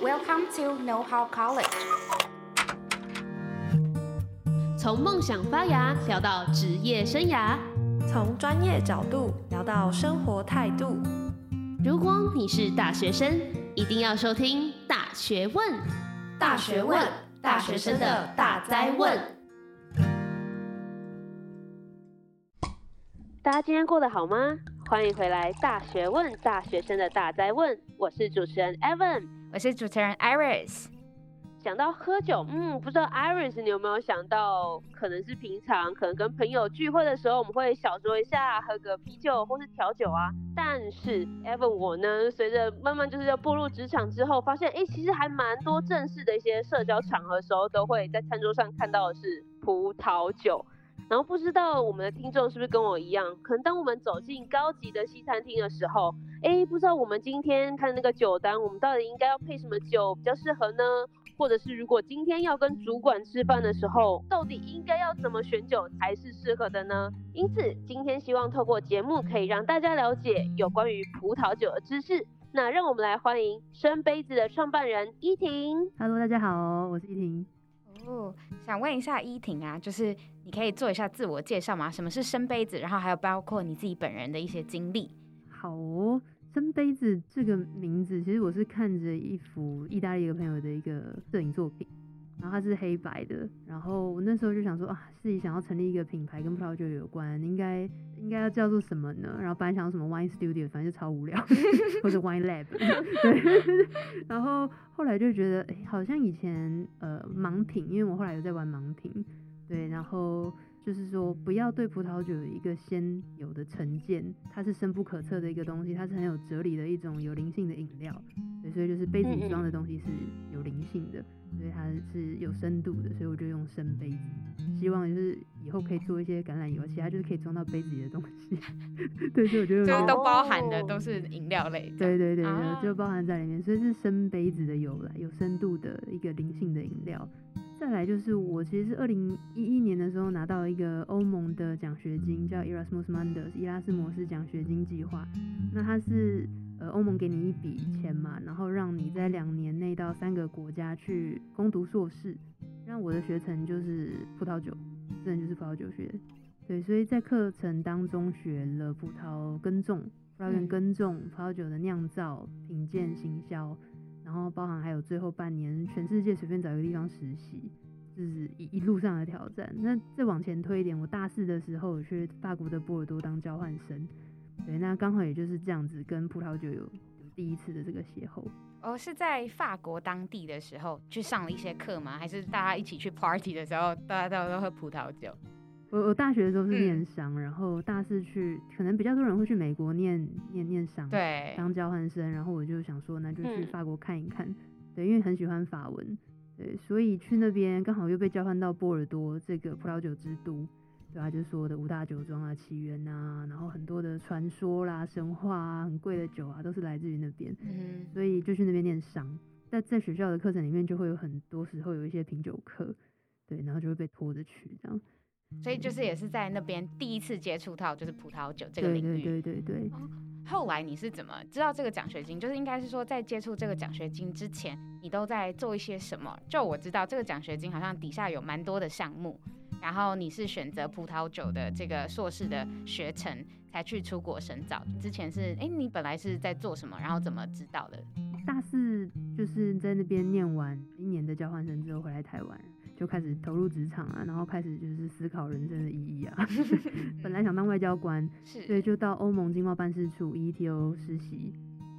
Welcome to Know How College。从梦想发芽聊到职业生涯，从专业角度聊到生活态度。如果你是大学生，一定要收听《大学问》。大学问，大学生的大灾问。大家今天过得好吗？欢迎回来《大学问》，大学生的大哉问。我是主持人 Evan，我是主持人 Iris。想到喝酒，嗯，不知道 Iris 你有没有想到，可能是平常可能跟朋友聚会的时候，我们会小酌一下，喝个啤酒或是调酒啊。但是 Evan 我呢，随着慢慢就是要步入职场之后，发现哎，其实还蛮多正式的一些社交场合的时候，都会在餐桌上看到的是葡萄酒。然后不知道我们的听众是不是跟我一样，可能当我们走进高级的西餐厅的时候，哎，不知道我们今天看那个酒单，我们到底应该要配什么酒比较适合呢？或者是如果今天要跟主管吃饭的时候，到底应该要怎么选酒才是适合的呢？因此，今天希望透过节目可以让大家了解有关于葡萄酒的知识。那让我们来欢迎生杯子的创办人依婷。Hello，大家好，我是依婷。哦，想问一下依婷啊，就是你可以做一下自我介绍吗？什么是生杯子？然后还有包括你自己本人的一些经历。好哦，生杯子这个名字，其实我是看着一幅意大利一个朋友的一个摄影作品。然后它是黑白的，然后我那时候就想说啊，自己想要成立一个品牌跟葡萄酒有关，应该应该要叫做什么呢？然后本来想什么 Wine Studio，反正就超无聊，或者 Wine Lab，对。然后后来就觉得，哎，好像以前呃盲品，因为我后来有在玩盲品，对，然后。就是说，不要对葡萄酒有一个先有的成见，它是深不可测的一个东西，它是很有哲理的一种有灵性的饮料，对，所以就是杯子里装的东西是有灵性的，所以它是有深度的，所以我就用深杯子，希望就是以后可以做一些橄榄油，其他就是可以装到杯子里的东西，对，所以我觉得就是都包含的都是饮料类，对对对，就包含在里面，所以是深杯子的由来，有深度的一个灵性的饮料。再来就是我其实是二零一一年的时候拿到一个欧盟的奖学金，叫 Erasmus Mundus 伊拉斯摩斯奖学金计划。那它是呃欧盟给你一笔钱嘛，然后让你在两年内到三个国家去攻读硕士。那我的学程就是葡萄酒，真的就是葡萄酒学。对，所以在课程当中学了葡萄耕种、葡萄园耕种、葡萄酒的酿造、品鉴、行销。然后包含还有最后半年，全世界随便找一个地方实习，就是一一路上的挑战。那再往前推一点，我大四的时候去法国的波尔多当交换生，对，那刚好也就是这样子跟葡萄酒有第一次的这个邂逅。哦，是在法国当地的时候去上了一些课吗？还是大家一起去 party 的时候，大家都都喝葡萄酒？我我大学的时候是念商，嗯，然后大四去，可能比较多人会去美国念念念商，对，当交换生，然后我就想说，那就去法国看一看，嗯，对，因为很喜欢法文，对，所以去那边刚好又被交换到波尔多这个葡萄酒之都，对啊，就是说的五大酒庄啊、起源啊，然后很多的传说啦、神话啊、很贵的酒啊，都是来自于那边，嗯，所以就去那边念商，在在学校的课程里面就会有很多时候有一些品酒课，对，然后就会被拖着去这样。所以就是也是在那边第一次接触到就是葡萄酒这个领域。对对对。后来你是怎么知道这个奖学金？就是应该是说在接触这个奖学金之前，你都在做一些什么？就我知道这个奖学金好像底下有蛮多的项目，然后你是选择葡萄酒的这个硕士的学程才去出国深造。之前是哎，你本来是在做什么？然后怎么知道的？大四就是在那边念完一年的交换生之后回来台湾。就开始投入职场啊，然后开始就是思考人生的意义啊。本来想当外交官，所以就到欧盟经贸办事处 EETO 实习，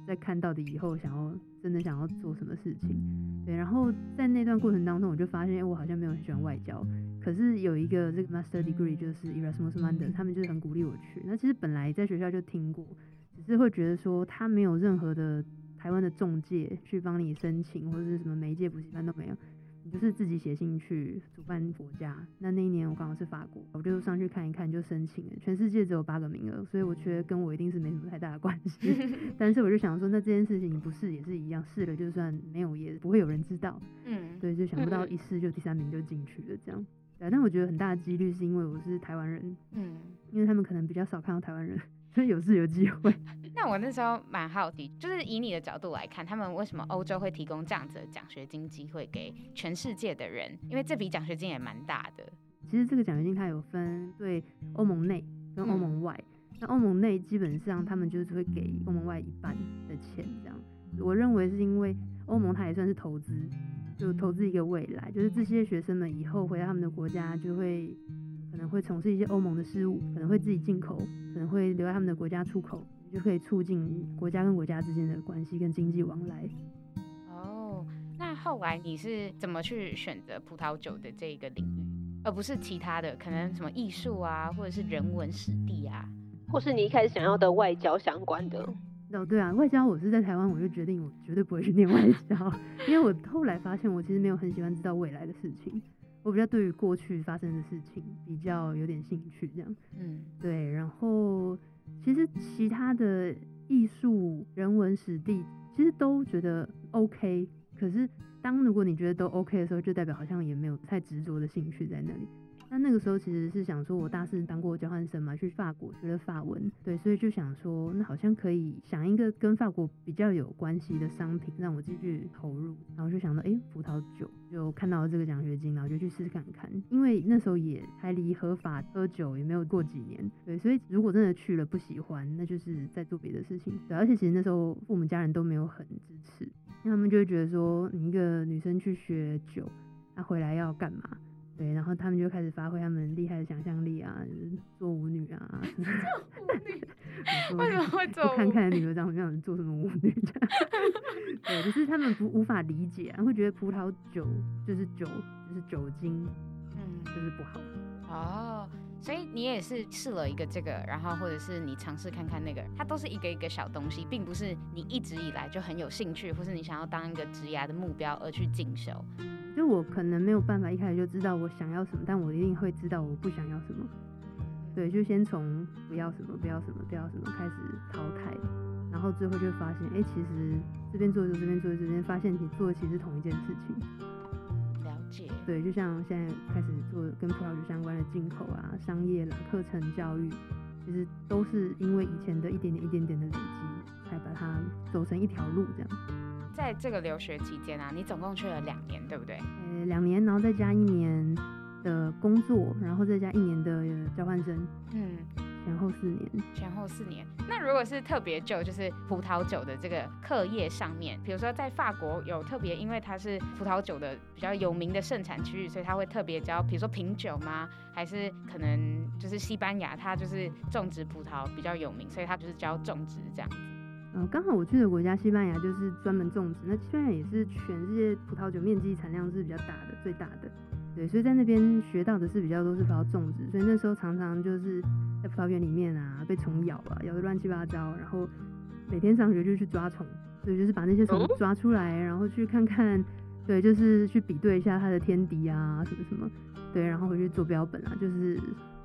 再看到底以后想要真的想要做什么事情。对，然后在那段过程当中，我就发现，我好像没有很喜欢外交。可是有一个这个 Master Degree 就是 Erasmus Mundus，他们就是很鼓励我去。那其实本来在学校就听过，只是会觉得说他没有任何的台湾的中介去帮你申请，或者是什么媒介补习班都没有。你就是自己写信去主办国家，那那一年我刚好是法国，我就上去看一看就申请了。全世界只有八个名额，所以我觉得跟我一定是没什么太大的关系。但是我就想说，那这件事情你不试也是一样，试了就算没有也不会有人知道。嗯，对，就想不到一试就第三名就进去了这样。对，但我觉得很大的几率是因为我是台湾人，嗯，因为他们可能比较少看到台湾人。所以有是有机会。那我那时候蛮好奇，就是以你的角度来看，他们为什么欧洲会提供这样子的奖学金机会给全世界的人？因为这笔奖学金也蛮大的。其实这个奖学金它有分对欧盟内跟欧盟外。嗯、那欧盟内基本上他们就是会给欧盟外一半的钱，这样。我认为是因为欧盟它也算是投资，就投资一个未来，就是这些学生们以后回到他们的国家就会可能会从事一些欧盟的事务，可能会自己进口，可能会留在他们的国家出口。就可以促进国家跟国家之间的关系跟经济往来。哦，那后来你是怎么去选择葡萄酒的这个领域，而不是其他的，可能什么艺术啊，或者是人文史地啊，或是你一开始想要的外交相关的？哦，对啊，外交我是在台湾，我就决定我绝对不会去念外交，因为我后来发现我其实没有很喜欢知道未来的事情，我比较对于过去发生的事情比较有点兴趣，这样。嗯，对，然后。其实其他的艺术、人文、史地，其实都觉得 OK。可是当如果你觉得都 OK 的时候，就代表好像也没有太执着的兴趣在那里。那那个时候其实是想说，我大四当过交换生嘛，去法国学了法文，对，所以就想说，那好像可以想一个跟法国比较有关系的商品，让我继续投入。然后就想到，哎、葡萄酒，就看到了这个奖学金，然后就去试试看看。因为那时候也还离合法喝酒也没有过几年，对，所以如果真的去了不喜欢，那就是在做别的事情。对，而且其实那时候父母家人都没有很支持，因为他们就会觉得说，你一个女生去学酒，那回来要干嘛？对，然后他们就开始发挥他们厉害的想象力啊，就是、做舞女啊。做舞女？为什么会做？看看女儿长什么样，做什么舞女？对，就是他们不无法理解、啊，会觉得葡萄酒就是酒，就是酒精，嗯，就是不好。哦，所以你也是试了一个这个，然后或者是你尝试看看那个，它都是一个一个小东西，并不是你一直以来就很有兴趣，或是你想要当一个职涯的目标而去进修。就我可能没有办法一开始就知道我想要什么，但我一定会知道我不想要什么。对，就先从不要什么、不要什么、不要什么开始淘汰，然后最后就发现，哎、其实这边做一做，这边做一做，这边发现你做的其实同一件事情。对，就像现在开始做跟葡萄酒相关的进口啊、商业啦、课程教育，其实都是因为以前的一点点、一点点的累积，才把它走成一条路这样。在这个留学期间啊，你总共去了两年，对不对？呃，两年，然后再加一年的工作，然后再加一年的交换生，嗯，前后四年。前后四年。那如果是特别就就是葡萄酒的这个课业上面，比如说在法国有特别，因为它是葡萄酒的比较有名的盛产区域，所以它会特别教，比如说品酒吗？还是可能就是西班牙，它就是种植葡萄比较有名，所以它就是教种植这样子。嗯，刚好我去的国家西班牙就是专门种植，那西班牙也是全世界葡萄酒面积产量是比较大的，最大的。对，所以在那边学到的是比较多是葡萄种植，所以那时候常常就是在葡萄园里面啊，被虫咬啊，咬的乱七八糟，然后每天上学就去抓虫，所以就是把那些虫抓出来，然后去看看，对，就是去比对一下它的天敌啊什么什么，对，然后回去做标本啊，就是。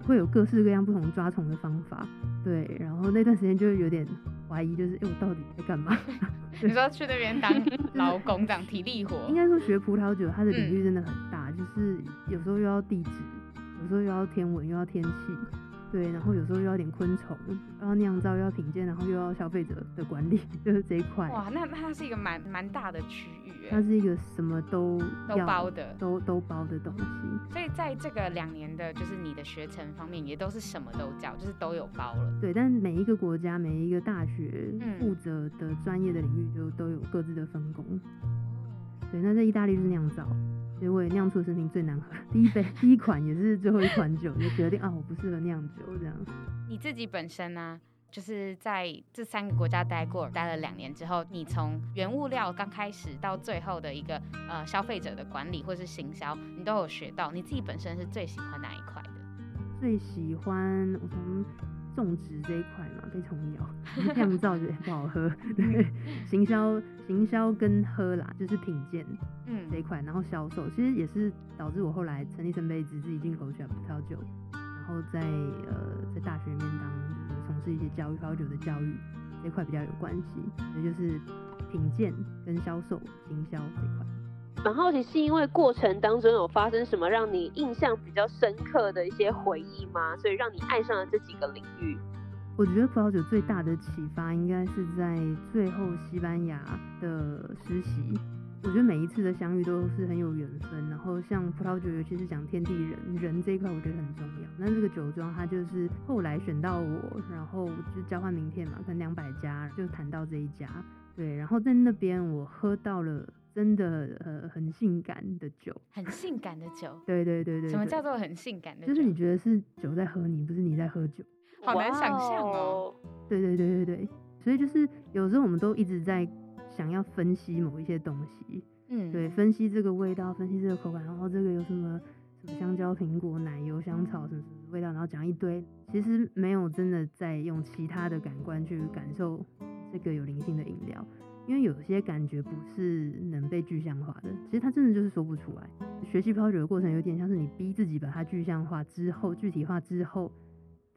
会有各式各样不同抓虫的方法，对，然后那段时间就有点怀疑，就是哎，我到底在干嘛？你说去那边当 劳工，当体力活？应该说学葡萄酒，它的领域真的很大，嗯、就是有时候又要地质，有时候又要天文，又要天气。对，然后有时候又要点昆虫，然后酿造，又要品鉴，然后又要消费者的管理，就是这一块。哇，那那它是一个蛮蛮大的区域。它是一个什么都都包的，都都包的东西。所以在这个两年的，就是你的学程方面，也都是什么都教，就是都有包了。对，但每一个国家、每一个大学负责的专业的领域，就都有各自的分工。嗯、对，那在意大利就是酿造。所以我也酿出的生平最难喝，第一杯、第一款也是最后一款酒，就决定啊，我不适合酿酒这样。你自己本身呢、啊，就是在这三个国家待过，待了两年之后，你从原物料刚开始到最后的一个呃消费者的管理或是行销，你都有学到。你自己本身是最喜欢哪一块的？最喜欢我从种植这一块嘛，被虫咬，酿造觉得不好喝。对，行销行销跟喝啦，就是品鉴。嗯，这一块，然后销售其实也是导致我后来成立圣杯子自己进口起来葡萄酒，然后在呃在大学里面当就是从事一些教育葡萄酒的教育这一块比较有关系，也就是品鉴跟销售行销这一块。蛮好奇是因为过程当中有发生什么让你印象比较深刻的一些回忆吗？所以让你爱上了这几个领域？我觉得葡萄酒最大的启发应该是在最后西班牙的实习。我觉得每一次的相遇都是很有缘分。然后像葡萄酒，尤其是讲天地人人这一块，我觉得很重要。那这个酒庄它就是后来选到我，然后就交换名片嘛，跟两百家就谈到这一家。对，然后在那边我喝到了真的呃很性感的酒，很性感的酒。对对对对，对。什么叫做很性感的酒？就是你觉得是酒在喝你，不是你在喝酒。好难想象哦。对对对对对，所以就是有时候我们都一直在想要分析某一些东西，嗯，对，分析这个味道，分析这个口感，然后这个有什么什么香蕉、苹果、奶油、香草什么什么味道，然后讲一堆，其实没有真的在用其他的感官去感受这个有灵性的饮料，因为有些感觉不是能被具象化的，其实它真的就是说不出来。学习葡萄酒的过程有点像是你逼自己把它具象化之后、具体化之后。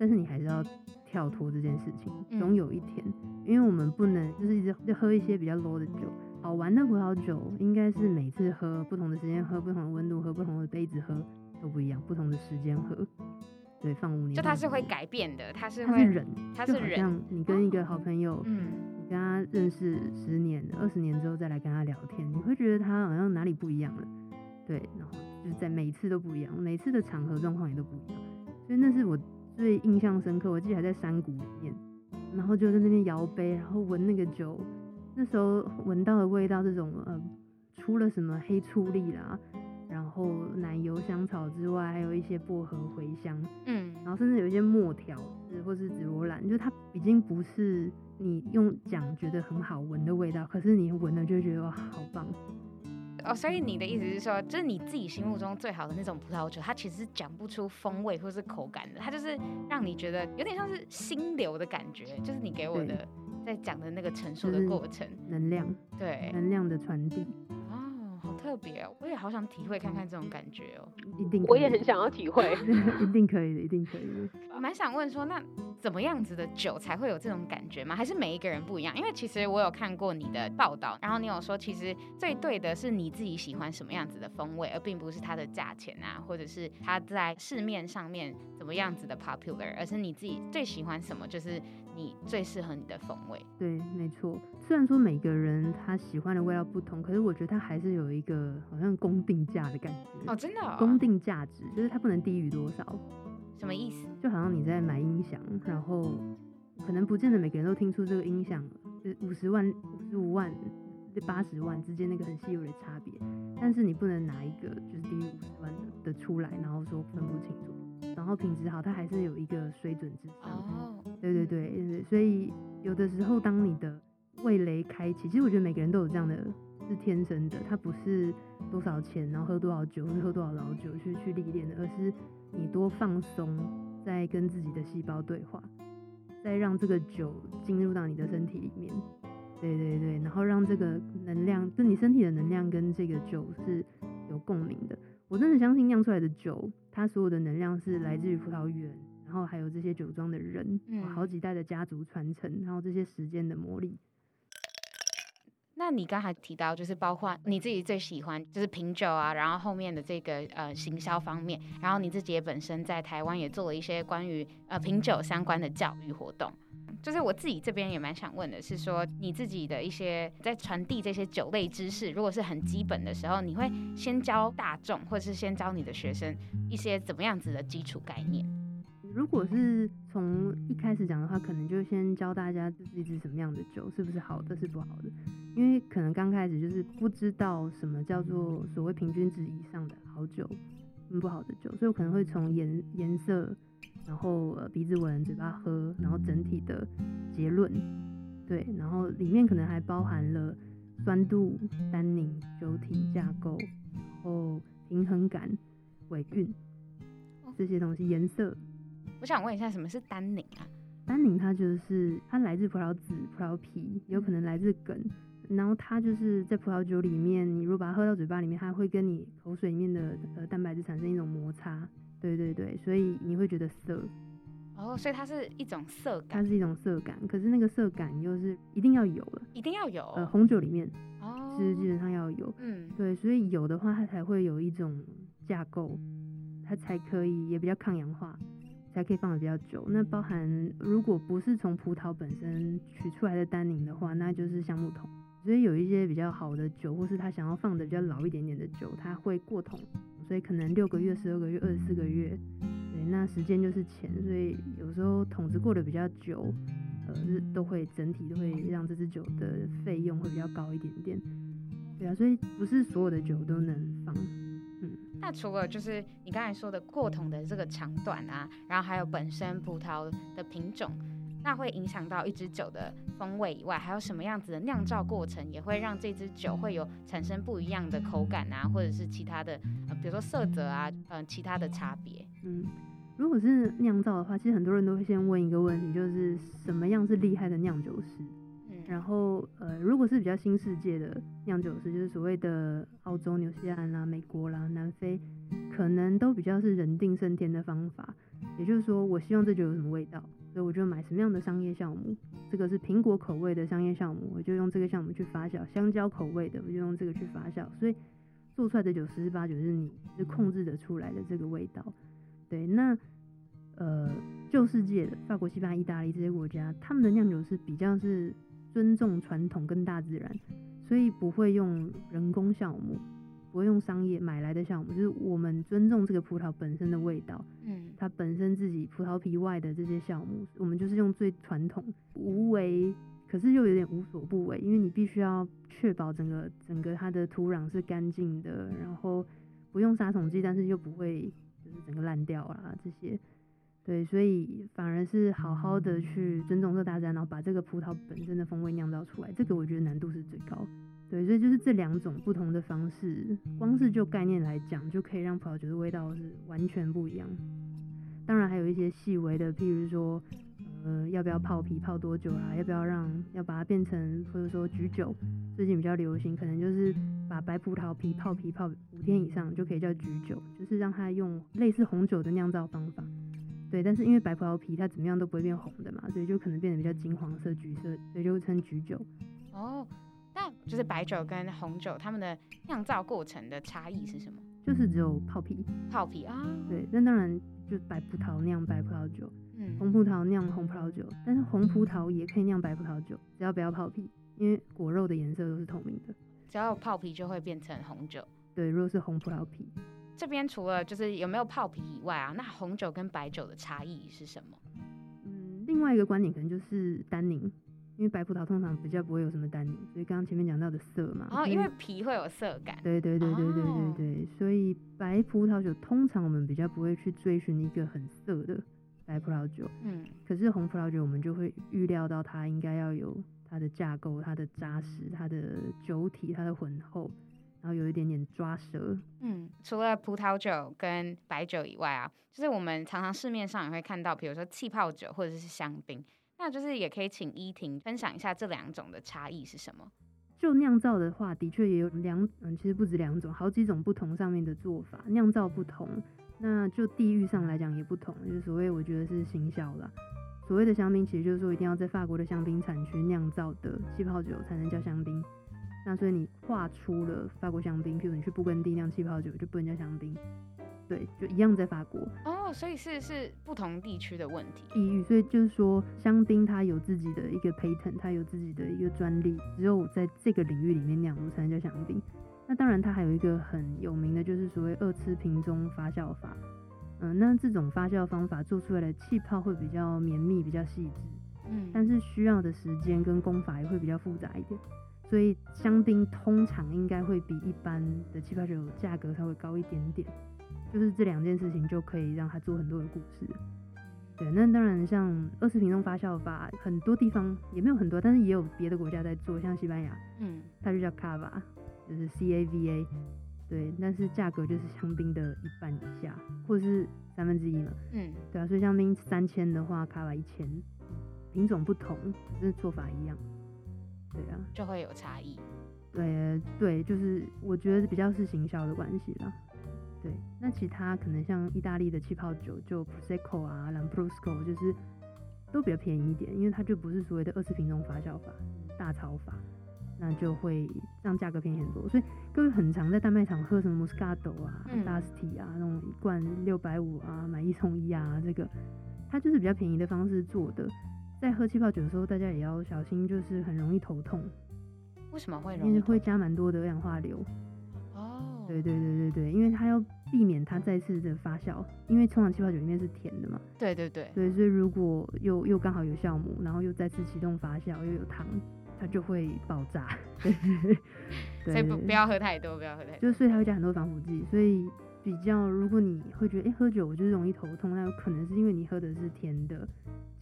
但是你还是要跳脱这件事情，总有一天，因为我们不能就是一直就喝一些比较 low 的酒。好玩的葡萄酒应该是每次喝不同的时间，喝不同的温度，喝不同的杯子喝都不一样，不同的时间喝。对，放五年。就它是会改变的，它是会人，它是人。像你跟一个好朋友，嗯，你跟他认识十年、二十年之后再来跟他聊天，你会觉得他好像哪里不一样了。对，然后就是在每一次都不一样，每次的场合状况也都不一样，所以那是我。最印象深刻，我记得还在山谷里面，然后就在那边摇杯，然后闻那个酒，那时候闻到的味道，这种呃，出了什么黑醋栗啦，后奶油、香草之外，还有一些薄荷、茴香，嗯，然后甚至有一些墨条，或是紫罗兰，就它已经不是你用讲觉得很好闻的味道，可是你闻了就觉得哇，好棒。哦，所以你的意思是说，就是你自己心目中最好的那种葡萄酒，它其实是讲不出风味或是口感的，它就是让你觉得有点像是心流的感觉，就是你给我的在讲的那个陈述的过程，能量，对，能量的传递。特别哦，我也好想体会看看这种感觉哦，一定，我也很想要体会，一定可以的，一定可以的。我 蛮想问说，那怎么样子的酒才会有这种感觉吗？还是每一个人不一样？因为其实我有看过你的报道，然后你有说，其实最对的是你自己喜欢什么样子的风味，而并不是它的价钱啊，或者是它在市面上面怎么样子的 popular，而是你自己最喜欢什么，就是。你最适合你的风味，对，没错。虽然说每个人他喜欢的味道不同，可是我觉得他还是有一个好像公定价的感觉。哦，真的哦？公定价值就是它不能低于多少。什么意思？就好像你在买音响，然后可能不见得每个人都听出这个音响是五十万、五十五万、八十万之间那个很细微的差别，但是你不能拿一个就是低于五十万的的出来，然后说分不清楚。然后品质好，它还是有一个水准之上。哦，对对对对，所以有的时候当你的味蕾开启，其实我觉得每个人都有这样的，是天生的，它不是多少钱，然后喝多少酒，或者喝多少老酒去去历练的，而是你多放松，在跟自己的细胞对话，再让这个酒进入到你的身体里面。对对对，然后让这个能量，就你身体的能量跟这个酒是有共鸣的。我真的相信酿出来的酒，它所有的能量是来自于葡萄园，然后还有这些酒庄的人，嗯，好几代的家族传承，然后这些时间的磨砺。那你刚才提到，就是包括你自己最喜欢就是品酒啊，然后后面的这个呃行销方面，然后你自己也本身在台湾也做了一些关于呃品酒相关的教育活动。就是我自己这边也蛮想问的，是说你自己的一些在传递这些酒类知识，如果是很基本的时候，你会先教大众，或者是先教你的学生一些怎么样子的基础概念？如果是从一开始讲的话，可能就先教大家这是一支什么样的酒，是不是好的，是不好的，因为可能刚开始就是不知道什么叫做所谓平均值以上的好酒，嗯不好的酒，所以我可能会从颜颜色。然后呃鼻子闻，嘴巴喝，然后整体的结论，对，然后里面可能还包含了酸度、单宁、酒体架构，然后平衡感、尾韵这些东西。颜色，我想问一下，什么是单宁啊？单宁它就是它来自葡萄籽、葡萄皮，有可能来自梗，然后它就是在葡萄酒里面，你如果把它喝到嘴巴里面，它会跟你口水里面的呃蛋白质产生一种摩擦。对对对，所以你会觉得涩，哦，所以它是一种涩感，它是一种涩感，可是那个涩感又是一定要有的，一定要有，呃，红酒里面哦，是基本上要有，嗯，对，所以有的话它才会有一种架构，它才可以也比较抗氧化，才可以放的比较久。那包含如果不是从葡萄本身取出来的单宁的话，那就是橡木桶。所以有一些比较好的酒，或是他想要放的比较老一点点的酒，他会过桶，所以可能六个月、十二个月、二十四个月，对，那时间就是钱。所以有时候桶子过得比较久，呃，都会整体都会让这支酒的费用会比较高一点点。对啊，所以不是所有的酒都能放。嗯，那除了就是你刚才说的过桶的这个长短啊，然后还有本身葡萄的品种。那会影响到一支酒的风味以外，还有什么样子的酿造过程也会让这支酒会有产生不一样的口感啊，或者是其他的，呃，比如说色泽啊，嗯、呃，其他的差别。嗯，如果是酿造的话，其实很多人都会先问一个问题，就是什么样是厉害的酿酒师？嗯，然后呃，如果是比较新世界的酿酒师，就是所谓的澳洲、纽西兰啦、美国啦、南非，可能都比较是人定胜天的方法，也就是说，我希望这酒有什么味道。所以我就买什么样的商业酵母，这个是苹果口味的商业酵母，我就用这个酵母去发酵；香蕉口味的，我就用这个去发酵。所以做出来的酒十之八九是你是控制得出来的这个味道。对，那呃旧世界的法国、西班牙、意大利这些国家，他们的酿酒是比较是尊重传统跟大自然，所以不会用人工酵母。不会用商业买来的酵母，就是我们尊重这个葡萄本身的味道。嗯，它本身自己葡萄皮外的这些酵母，我们就是用最传统无为，可是又有点无所不为，因为你必须要确保整个整个它的土壤是干净的，然后不用杀虫剂，但是又不会就是整个烂掉啦这些。对，所以反而是好好的去尊重这大自然，然后把这个葡萄本身的风味酿造出来，这个我觉得难度是最高。对，所以就是这两种不同的方式，光是就概念来讲，就可以让葡萄酒的味道是完全不一样。当然还有一些细微的，譬如说，呃，要不要泡皮泡多久啦？要不要让要把它变成，或者说橘酒，最近比较流行，可能就是把白葡萄皮泡皮泡五天以上就可以叫橘酒，就是让它用类似红酒的酿造方法。对，但是因为白葡萄皮它怎么样都不会变红的嘛，所以就可能变得比较金黄色、橘色，所以就称橘酒。哦。就是白酒跟红酒，它们的酿造过程的差异是什么？就是只有泡皮，泡皮啊。对，那当然就白葡萄酿白葡萄酒，嗯，红葡萄酿红葡萄酒，但是红葡萄也可以酿白葡萄酒，只要不要泡皮，因为果肉的颜色都是透明的。只要有泡皮就会变成红酒。对，如果是红葡萄皮。这边除了就是有没有泡皮以外啊，那红酒跟白酒的差异是什么？嗯，另外一个观点可能就是单宁。因为白葡萄通常比较不会有什么单宁，所以刚刚前面讲到的色嘛。哦，因为皮会有涩感。对对对对对对对，哦，所以白葡萄酒通常我们比较不会去追寻一个很涩的白葡萄酒。嗯。可是红葡萄酒我们就会预料到它应该要有它的架构、它的扎实、它的酒体、它的浑厚，然后有一点点抓舌。嗯，除了葡萄酒跟白酒以外啊，就是我们常常市面上也会看到，比如说气泡酒或者是香槟。那就是也可以请依婷分享一下这两种的差异是什么？就酿造的话，的确也有两，嗯，其实不止两种，好几种不同上面的做法，酿造不同。那就地域上来讲也不同，就是所谓我觉得是行销啦。所谓的香槟，其实就是说一定要在法国的香槟产区酿造的气泡酒才能叫香槟。那所以你画出了法国香槟，譬如你去布根地酿气泡酒，就不能叫香槟。对，就一样在法国哦，所以是是不同地区的问题。地域，所以就是说，香槟它有自己的一个 patent，它有自己的一个专利，只有在这个领域里面酿出才能叫香槟。那当然，它还有一个很有名的，就是所谓二次瓶中发酵法。嗯、呃，那这种发酵方法做出来的气泡会比较绵密、比较细致，嗯，但是需要的时间跟工法也会比较复杂一点。所以香槟通常应该会比一般的气泡酒价格稍微高一点点。就是这两件事情就可以让他做很多的故事，对。那当然，像二次瓶中发酵法，很多地方也没有很多，但是也有别的国家在做，像西班牙，嗯，它就叫 Cava，就是 C A V A，对。但是价格就是香槟的一半以下，或者是三分之一嘛，嗯，对啊。所以香槟三千的话，Cava 一千，品种不同，但是做法一样，对啊，就会有差异。对对，就是我觉得比较是行销的关系啦。对，那其他可能像意大利的气泡酒，就 Prosecco 啊、Lambrusco，就是都比较便宜一点，因为它就不是所谓的二次瓶中发酵法、大槽法，那就会让价格便宜很多。所以各位很常在大卖场喝什么 Moscato 啊、d u s t y 啊，那种一罐六百五啊，买一送一啊，这个它就是比较便宜的方式做的。在喝气泡酒的时候，大家也要小心，就是很容易头痛。为什么会容易？因为会加蛮多的二氧化硫。哦。对对对对对，因为它要避免它再次的发酵，因为通常气泡酒里面是甜的嘛。对对对。对，所以如果又又刚好有酵母，然后又再次启动发酵，又有糖，它就会爆炸。所以不不要喝太多，不要喝太多。就所以它会加很多防腐剂，所以比较如果你会觉得哎、欸、喝酒我就是容易头痛，那有可能是因为你喝的是甜的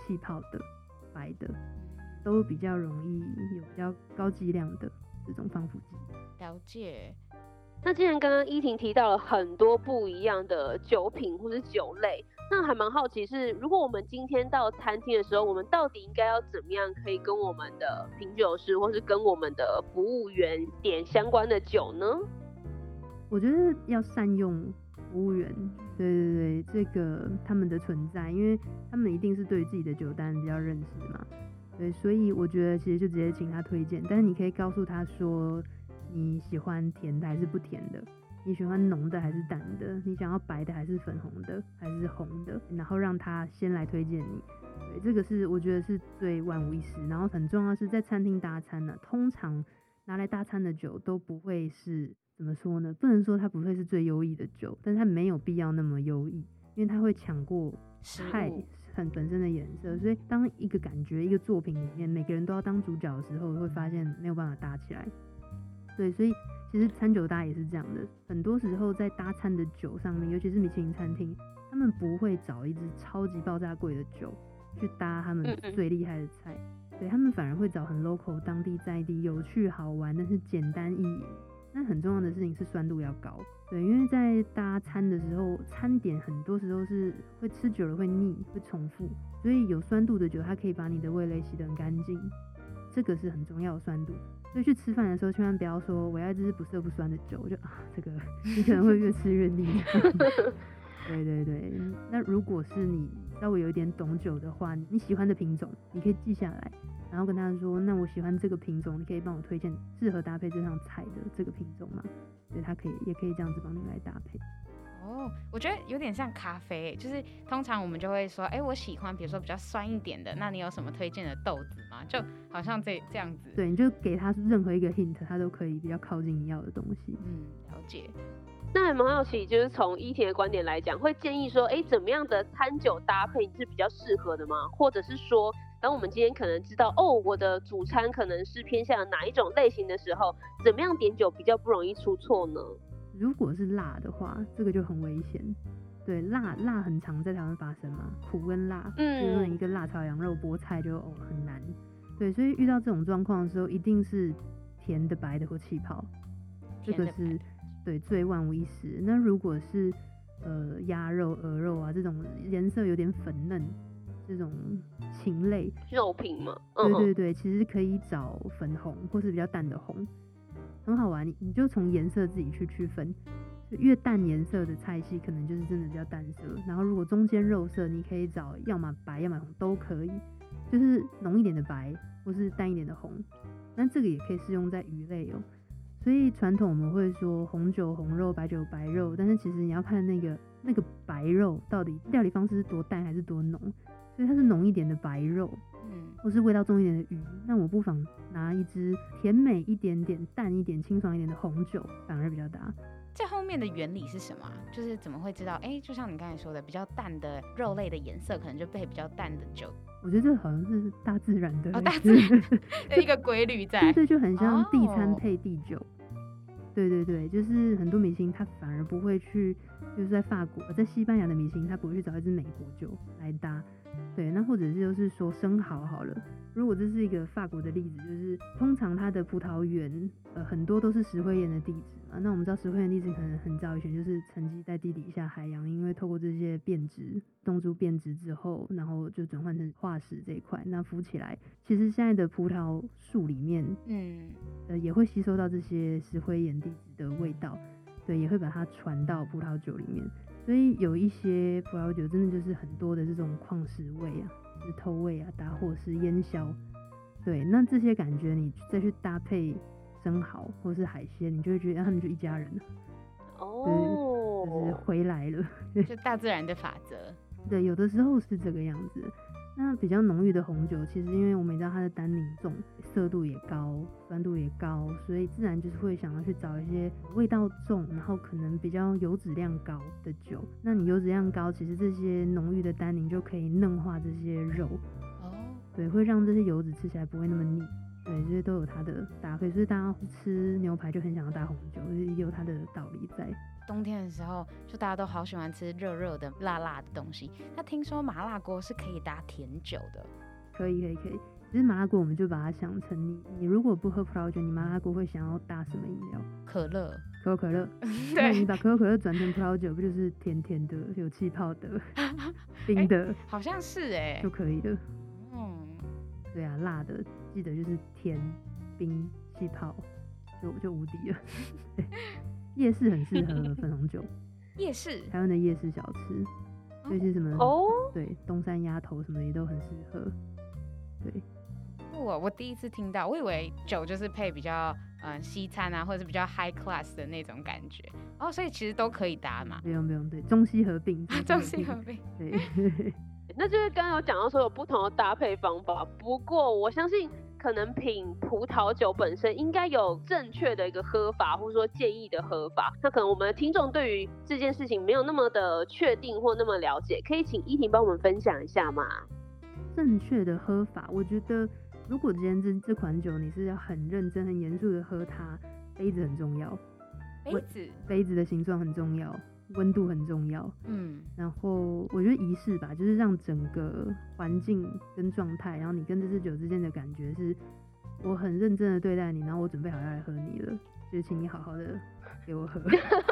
气泡的。白的都比较容易有比较高剂量的这种防腐剂。了解。那既然刚刚依婷提到了很多不一样的酒品或是酒类，那还蛮好奇是，如果我们今天到餐厅的时候，我们到底应该要怎么样可以跟我们的品酒师或是跟我们的服务员点相关的酒呢？我觉得要善用。服务员，对对对，这个他们的存在，因为他们一定是对自己的酒单比较认识嘛，对，所以我觉得其实就直接请他推荐，但是你可以告诉他说你喜欢甜的还是不甜的，你喜欢浓的还是淡的，你想要白的还是粉红的还是红的，然后让他先来推荐你，对，这个是我觉得是最万无一失，然后很重要是在餐厅搭餐呢，通常拿来搭餐的酒都不会是。怎么说呢？不能说它不会是最优异的酒，但是它没有必要那么优异，因为它会抢过菜很本身的颜色。所以当一个感觉、一个作品里面每个人都要当主角的时候，会发现没有办法搭起来。对，所以其实餐酒搭也是这样的。很多时候在搭餐的酒上面，尤其是米其林餐厅，他们不会找一支超级爆炸贵的酒去搭他们最厉害的菜，对，他们反而会找很 local、当地在地、有趣好玩，但是简单易饮。但很重要的事情是酸度要高，对，因为在搭餐的时候，餐点很多时候是会吃久了会腻，会重复，所以有酸度的酒，它可以把你的味蕾洗得很干净，这个是很重要的酸度。所以去吃饭的时候，千万不要说我要一支不涩不酸的酒，我就啊，这个你可能会越吃越腻。对对对，那如果是你稍微有一点懂酒的话，你喜欢的品种，你可以记下来。然后跟他说，那我喜欢这个品种，你可以帮我推荐适合搭配这道菜的这个品种吗？所以他可以，也可以这样子帮你来搭配。哦，我觉得有点像咖啡，就是通常我们就会说，哎，我喜欢，比如说比较酸一点的，那你有什么推荐的豆子吗？就好像这这样子。对，你就给他任何一个 hint，他都可以比较靠近你要的东西。嗯，了解。那还蛮好奇，就是从依婷的观点来讲，会建议说，哎，怎么样的餐酒搭配是比较适合的吗？或者是说，当我们今天可能知道哦，我的主餐可能是偏向哪一种类型的时候，怎么样点酒比较不容易出错呢？如果是辣的话，这个就很危险。对，辣辣很常在台湾发生嘛，苦跟辣，嗯，比如说一个辣炒羊肉、菠菜就哦很难。对，所以遇到这种状况的时候，一定是甜的、白的或气泡，这个是对最万无一失。那如果是呃鸭肉、鹅肉啊这种颜色有点粉嫩。这种禽类肉品嘛，对对对，其实可以找粉红或是比较淡的红，很好玩。你你就从颜色自己去区分，越淡颜色的菜系可能就是真的比较淡色。然后如果中间肉色，你可以找要么白要么红都可以，就是浓一点的白或是淡一点的红。那这个也可以适用在鱼类哦。所以传统我们会说红酒红肉，白酒白肉，但是其实你要看那个那个白肉到底料理方式是多淡还是多浓。所以它是浓一点的白肉，嗯，或是味道重一点的鱼，那我不妨拿一支甜美一点点、淡一点、清爽一点的红酒，反而比较搭。这后面的原理是什么？就是怎么会知道？哎、欸，就像你刚才说的，比较淡的肉类的颜色，可能就配比较淡的酒。我觉得这好像是大自然的，哦，大自然 的一个规律在。对对，就很像地餐配地酒。哦。对对对，就是很多明星他反而不会去，就是在法国、在西班牙的明星，他不会去找一支美国酒来搭。对，那或者是就是说生蚝好了，如果这是一个法国的例子，就是通常它的葡萄园，呃，很多都是石灰岩的地质嘛。那我们知道石灰岩地质可能很早以前就是沉积在地底下海洋，因为透过这些变质，冻住变质之后，然后就转换成化石这一块，那浮起来，其实现在的葡萄树里面，嗯，呃，也会吸收到这些石灰岩地质的味道，对，也会把它传到葡萄酒里面。所以有一些葡萄酒真的就是很多的这种矿石味啊、石头味啊、打火石烟硝，对，那这些感觉你再去搭配生蚝或是海鲜，你就会觉得他们就一家人了。哦，就是回来了，就大自然的法则。对，有的时候是这个样子。那比较浓郁的红酒，其实因为我们也知道它的单宁重，涩度也高，酸度也高，所以自然就是会想要去找一些味道重，然后可能比较油脂量高的酒。那你油脂量高，其实这些浓郁的单宁就可以嫩化这些肉，哦，对，会让这些油脂吃起来不会那么腻。对，这些都有它的搭配，所以大家吃牛排就很想要搭红酒，也有它的道理在。冬天的时候，就大家都好喜欢吃热热的、辣辣的东西。那听说麻辣锅是可以搭甜酒的，可以，可以，可以。其实麻辣锅我们就把它想成你，你如果不喝葡萄酒，你麻辣锅会想要搭什么饮料？可乐，可口可乐。对，你把可口可乐转成葡萄酒，不就是甜甜的、有气泡的、冰的？欸、好像是哎、欸，就可以了。嗯，对啊，辣的记得就是甜、冰、气泡，就就无敌了。夜市很适合粉 红酒，夜市台湾的夜市小吃，尤其什么哦，对，东山鸭头什么也都很适合。对，我我第一次听到，我以为酒就是配比较嗯西餐啊，或者是比较 high class 的那种感觉哦，所以其实都可以搭嘛。不用不用，对，中西合并，中西合 并，对。那就是刚刚有讲到说有不同的搭配方法，不过我相信。可能品葡萄酒本身应该有正确的一个喝法，或者说建议的喝法。那可能我们的听众对于这件事情没有那么的确定或那么了解，可以请依婷帮我们分享一下吗？正确的喝法，我觉得如果今天这这款酒你是要很认真、很严肃的喝它，杯子很重要，杯子杯子的形状很重要。温度很重要，嗯，然后我觉得仪式吧，就是让整个环境跟状态，然后你跟这支酒之间的感觉是，我很认真的对待你，然后我准备好要来喝你了，就是请你好好的给我喝。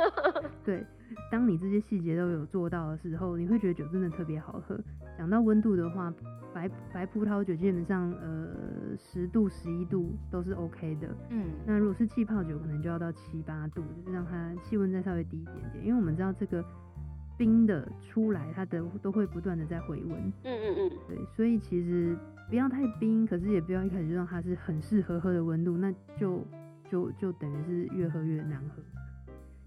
对，当你这些细节都有做到的时候，你会觉得酒真的特别好喝。讲到温度的话，白白葡萄酒基本上呃十度十一度都是 OK 的，嗯，那如果是气泡酒，可能就要到七八度，就是让它气温再稍微低一点点，因为我们知道这个冰的出来，它的都会不断的在回温，嗯嗯嗯，对，所以其实不要太冰，可是也不要一开始就让它是很适合喝的温度，那就就就等于是越喝越难喝，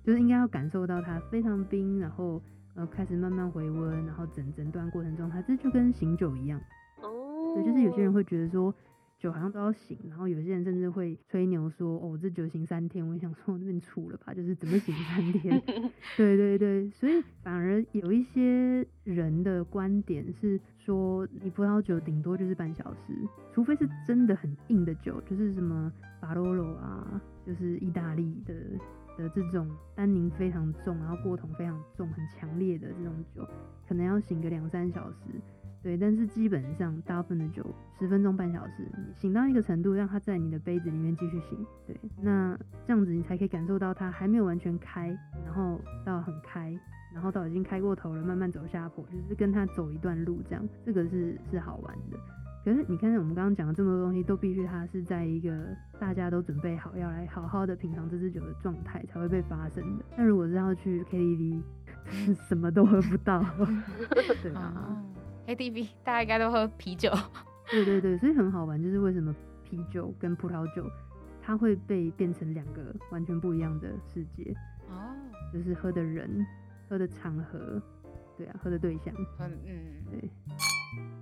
就是应该要感受到它非常冰，然后。呃开始慢慢回温，然后整整段过程中，它这就跟醒酒一样。哦。对，就是有些人会觉得说，酒好像都要醒，然后有些人甚至会吹牛说，哦，这酒醒三天。我想说，我那边处了吧，就是怎么醒三天？对对对，所以反而有一些人的观点是说，你葡萄酒顶多就是半小时，除非是真的很硬的酒，就是什么巴罗罗啊，就是意大利的。的这种单宁非常重，然后过桶非常重、很强烈的这种酒，可能要醒个两三小时，对。但是基本上大部分的酒，十分钟、半小时，你醒到一个程度，让它在你的杯子里面继续醒，对。那这样子你才可以感受到它还没有完全开，然后到很开，然后到已经开过头了，慢慢走下坡，就是跟它走一段路这样，这个是是好玩的。可是你看，我们刚刚讲的这么多东西，都必须它是在一个大家都准备好要来好好的品尝这支酒的状态才会被发生的。那如果是要去 KTV，什么都喝不到，对吧？KTV 大家应该都喝啤酒。对对对，所以很好玩，就是为什么啤酒跟葡萄酒它会被变成两个完全不一样的世界哦，就是喝的人、喝的场合，对啊，喝的对象，嗯嗯，对。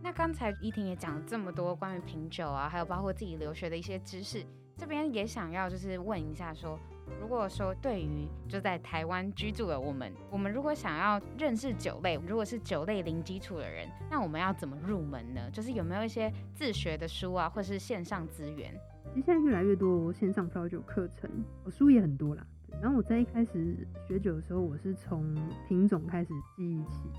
那刚才依婷也讲了这么多关于品酒啊，还有包括自己留学的一些知识，这边也想要就是问一下说，如果说对于就在台湾居住的我们，我们如果想要认识酒类，如果是酒类零基础的人，那我们要怎么入门呢？就是有没有一些自学的书啊，或是线上资源？其实现在越来越多线上葡萄酒课程，我书也很多啦。然后我在一开始学酒的时候，我是从品种开始记忆起。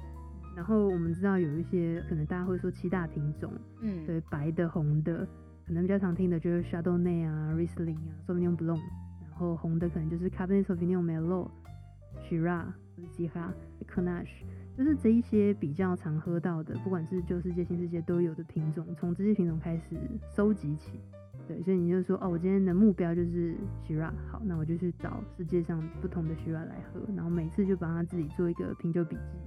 然后我们知道有一些可能大家会说七大品种，嗯，对，白的、红的，可能比较常听的就是 Chardonnay 啊、Riesling 啊、Sauvignon Blanc，然后红的可能就是 Cabernet Sauvignon、Merlot、Shiraz、Syrah、Grenache，就是这一些比较常喝到的，不管是旧世界、新世界都有的品种，从这些品种开始收集起，对，所以你就说哦，我今天的目标就是 Shiraz，好，那我就去找世界上不同的 Shiraz 来喝，然后每次就帮他自己做一个品酒笔记。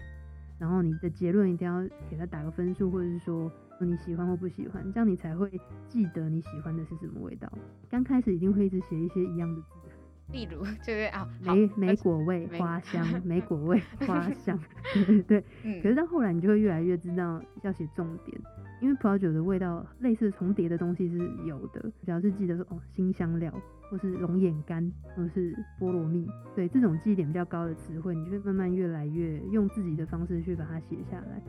然后你的结论一定要给他打个分数，或者是说你喜欢或不喜欢，这样你才会记得你喜欢的是什么味道。刚开始一定会一直写一些一样的字，例如就是啊，莓莓果味、花香，莓果味、花香，对对对。嗯。可是到后来，你就会越来越知道要写重点，因为葡萄酒的味道类似重叠的东西是有的，只要是记得说哦，辛香料，或是龙眼干，或是菠萝蜜，对这种记忆点比较高的词汇，你就会慢慢越来越用自己的方式去把它写下来。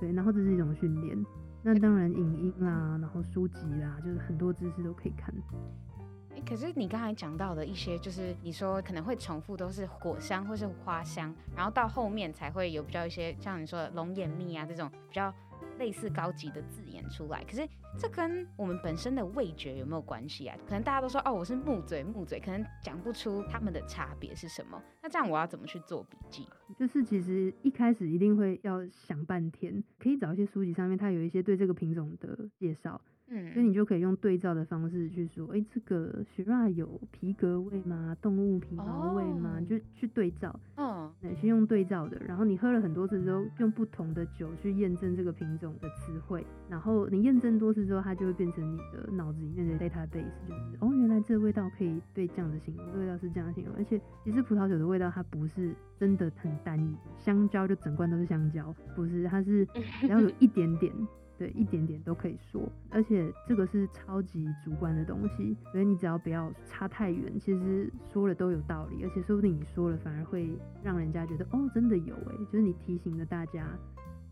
对，然后这是一种训练。那当然，影音啦，然后书籍啦，就是很多知识都可以看。可是你刚才讲到的一些，就是你说可能会重复，都是果香或是花香，然后到后面才会有比较一些像你说的龙眼蜜啊这种比较类似高级的字眼出来。可是这跟我们本身的味觉有没有关系啊？可能大家都说哦，我是木嘴木嘴，可能讲不出他们的差别是什么。那这样我要怎么去做笔记？就是其实一开始一定会要想半天，可以找一些书籍上面它有一些对这个品种的介绍。嗯，所以你就可以用对照的方式去说，哎、欸，这个 Shiraz 有皮革味吗？动物皮毛味吗？你、oh. 就去对照，嗯、oh.，对，去用对照的。然后你喝了很多次之后，用不同的酒去验证这个品种的词汇。然后你验证多次之后，它就会变成你的脑子里面的 database，就是哦，原来这个味道可以被这样子形容，这个味道是这样形容。而且其实葡萄酒的味道它不是真的很单一，香蕉就整罐都是香蕉，不是，它是 只要有一点点。对，一点点都可以说，而且这个是超级主观的东西，所以你只要不要差太远，其实说了都有道理，而且说不定你说了反而会让人家觉得哦，真的有诶，就是你提醒了大家。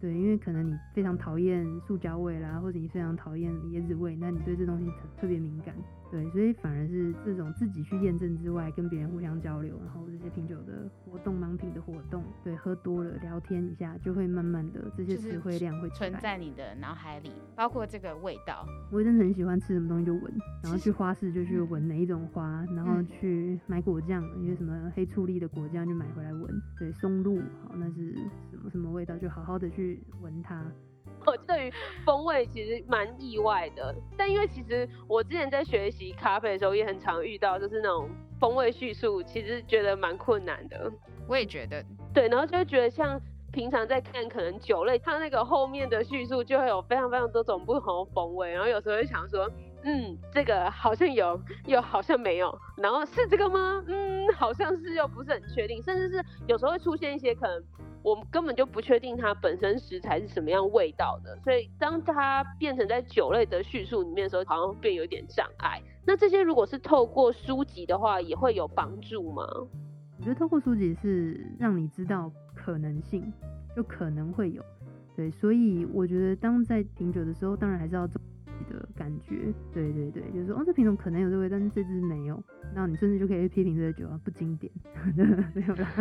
对，因为可能你非常讨厌塑胶味啦，或者你非常讨厌椰子味，那你对这东西特别敏感。对，所以反而是这种自己去验证之外，跟别人互相交流，然后这些品酒的活动、盲品的活动，对，喝多了聊天一下，就会慢慢的这些词汇量会存在你的脑海里，包括这个味道。我真的很喜欢吃什么东西就闻，然后去花市就去闻哪一种花，然后去买果酱，一些什么黑醋栗的果酱就买回来闻。对，松露，好，那是什么什么味道，就好好的去闻它。我 对于风味其实蛮意外的，但因为其实我之前在学习咖啡的时候也很常遇到，就是那种风味叙述，其实觉得蛮困难的。我也觉得，对，然后就会觉得像平常在看可能酒类，它那个后面的叙述就会有非常非常多种不同的风味，然后有时候会想说，嗯，这个好像有，又好像没有，然后是这个吗？嗯，好像是又不是很确定，甚至是有时候会出现一些可能。我们根本就不确定它本身食材是什么样味道的，所以当它变成在酒类的叙述里面的时候，好像变有点障碍。那这些如果是透过书籍的话，也会有帮助吗？我觉得透过书籍是让你知道可能性，就可能会有。对，所以我觉得当在品酒的时候，当然还是要自己。的感觉，对对对，就是说，哦，这品种可能有这味，但是这支没有，那你甚至就可以批评这个酒啊，不经典，没有啦，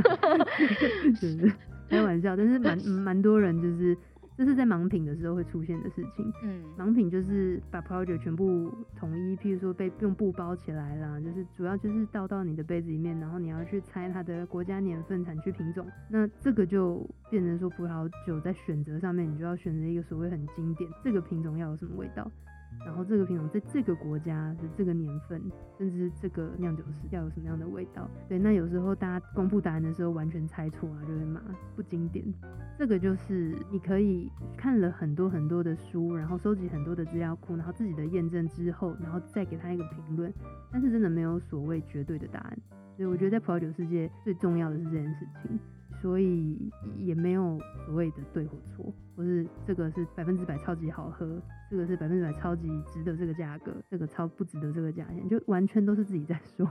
是不是？开玩笑，但是蛮蛮多人就是，这是在盲品的时候会出现的事情。嗯，盲品就是把葡萄酒全部统一，譬如说被用布包起来啦，就是主要就是倒到你的杯子里面，然后你要去猜它的国家年份、产区品种，那这个就变成说葡萄酒在选择上面，你就要选择一个所谓很经典，这个品种要有什么味道。然后这个品种在这个国家的这个年份，甚至这个酿酒师要有什么样的味道？对，那有时候大家公布答案的时候完全猜错啊，就会骂不经典。这个就是你可以看了很多很多的书，然后收集很多的资料库，然后自己的验证之后，然后再给他一个评论。但是真的没有所谓绝对的答案。所以我觉得在葡萄酒世界最重要的是这件事情。所以也没有所谓的对或错，或是这个是百分之百超级好喝，这个是百分之百超级值得这个价格，这个超不值得这个价钱，就完全都是自己在说。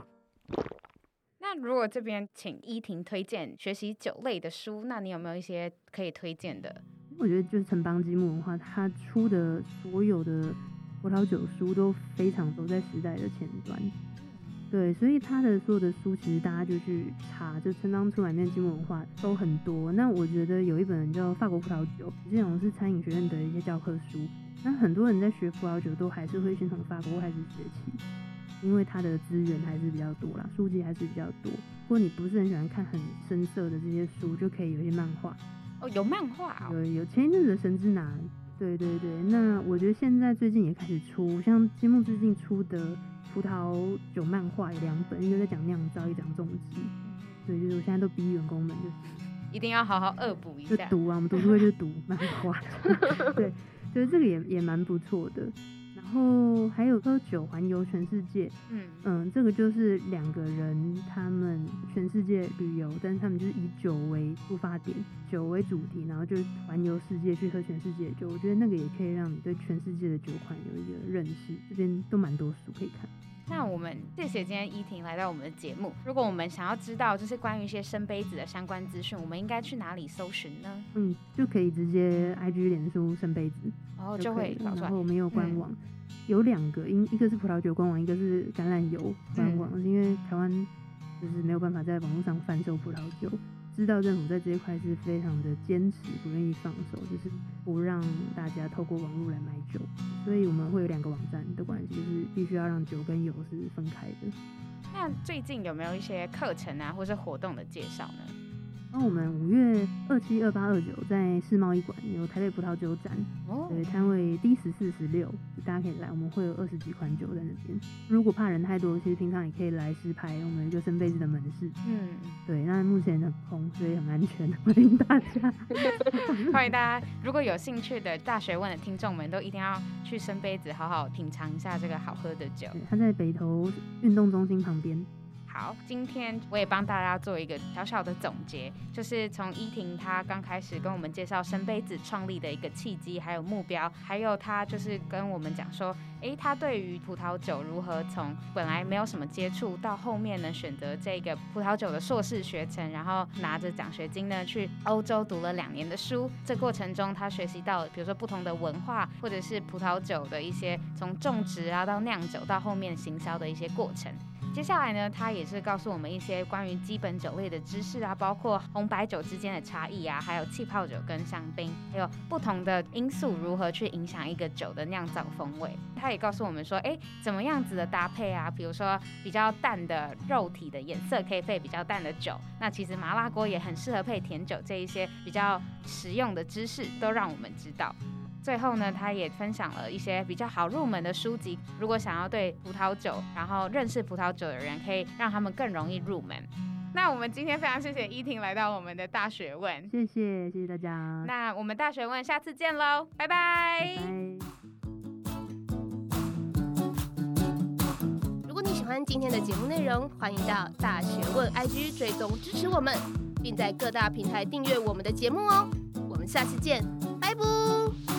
那如果这边请依婷推荐学习酒类的书，那你有没有一些可以推荐的？我觉得就是城邦积木文化，他出的所有的葡萄酒书都非常走在时代的前端。对，所以他的所有的书，其实大家就去查，就城邦出版面积木文化都很多。那我觉得有一本叫《法国葡萄酒》，这种是餐饮学院的一些教科书。那很多人在学葡萄酒，都还是会先从法国开始学起，因为它的资源还是比较多啦，书籍还是比较多。如果你不是很喜欢看很深色的这些书，就可以有一些漫画。哦，有漫画哦。有有前一阵子的《神之拿》，对对对。那我觉得现在最近也开始出，像积木最近出的。葡萄酒漫画有两本，一个在讲酿造，一个讲种植。所以就是我现在都逼员工们，就是一定要好好恶补一下。就读啊，我们读书会就读漫画。对，就是这个也也蛮不错的。然后还有喝酒环游全世界，嗯嗯，这个就是两个人他们全世界旅游，但是他们就是以酒为出发点，酒为主题，然后就环游世界去喝全世界的酒。我觉得那个也可以让你对全世界的酒款有一个认识。这边都蛮多书可以看。那我们谢谢今天依婷来到我们的节目。如果我们想要知道就是关于一些生杯子的相关资讯，我们应该去哪里搜寻呢？嗯，就可以直接 IG 脸书生杯子，然后就会找出来。然后我们有官网，嗯、有两个，一一个是葡萄酒官网，一个是橄榄油官网。嗯、因为台湾就是没有办法在网络上贩售葡萄酒。知道政府在这一块是非常的坚持，不愿意放手，就是不让大家透过网络来买酒，所以我们会有两个网站的关系，就是必须要让酒跟油是分开的。那最近有没有一些课程啊，或是活动的介绍呢？那我们五月二七、二八、二九在世贸一馆有台北葡萄酒展，哦，对，摊位 D 十四、十六，大家可以来，我们会有二十几款酒在那边。如果怕人太多，其实平常也可以来试拍，我们有一个深杯子的门市，嗯，对，那目前很空，所以很安全，欢迎大家，欢迎大家，如果有兴趣的大学问的听众们，都一定要去生杯子好好品尝一下这个好喝的酒。它在北投运动中心旁边。好，今天我也帮大家做一个小小的总结，就是从依婷她刚开始跟我们介绍生杯子创立的一个契机，还有目标，还有她就是跟我们讲说，诶，她对于葡萄酒如何从本来没有什么接触，到后面呢选择这个葡萄酒的硕士学程，然后拿着奖学金呢去欧洲读了两年的书，这过程中她学习到，比如说不同的文化，或者是葡萄酒的一些从种植啊到酿酒到后面行销的一些过程。接下来呢，他也是告诉我们一些关于基本酒类的知识啊，包括红白酒之间的差异啊，还有气泡酒跟香槟，还有不同的因素如何去影响一个酒的酿造风味。他也告诉我们说，哎，怎么样子的搭配啊，比如说比较淡的肉体的颜色可以配比较淡的酒，那其实麻辣锅也很适合配甜酒，这一些比较实用的知识都让我们知道。最后呢，他也分享了一些比较好入门的书籍，如果想要对葡萄酒，然后认识葡萄酒的人，可以让他们更容易入门。那我们今天非常谢谢依婷来到我们的大学问，谢谢谢谢大家。那我们大学问下次见喽，拜拜。拜拜。如果你喜欢今天的节目内容，欢迎到大学问 IG 追踪支持我们，并在各大平台订阅我们的节目哦。我们下次见，拜拜。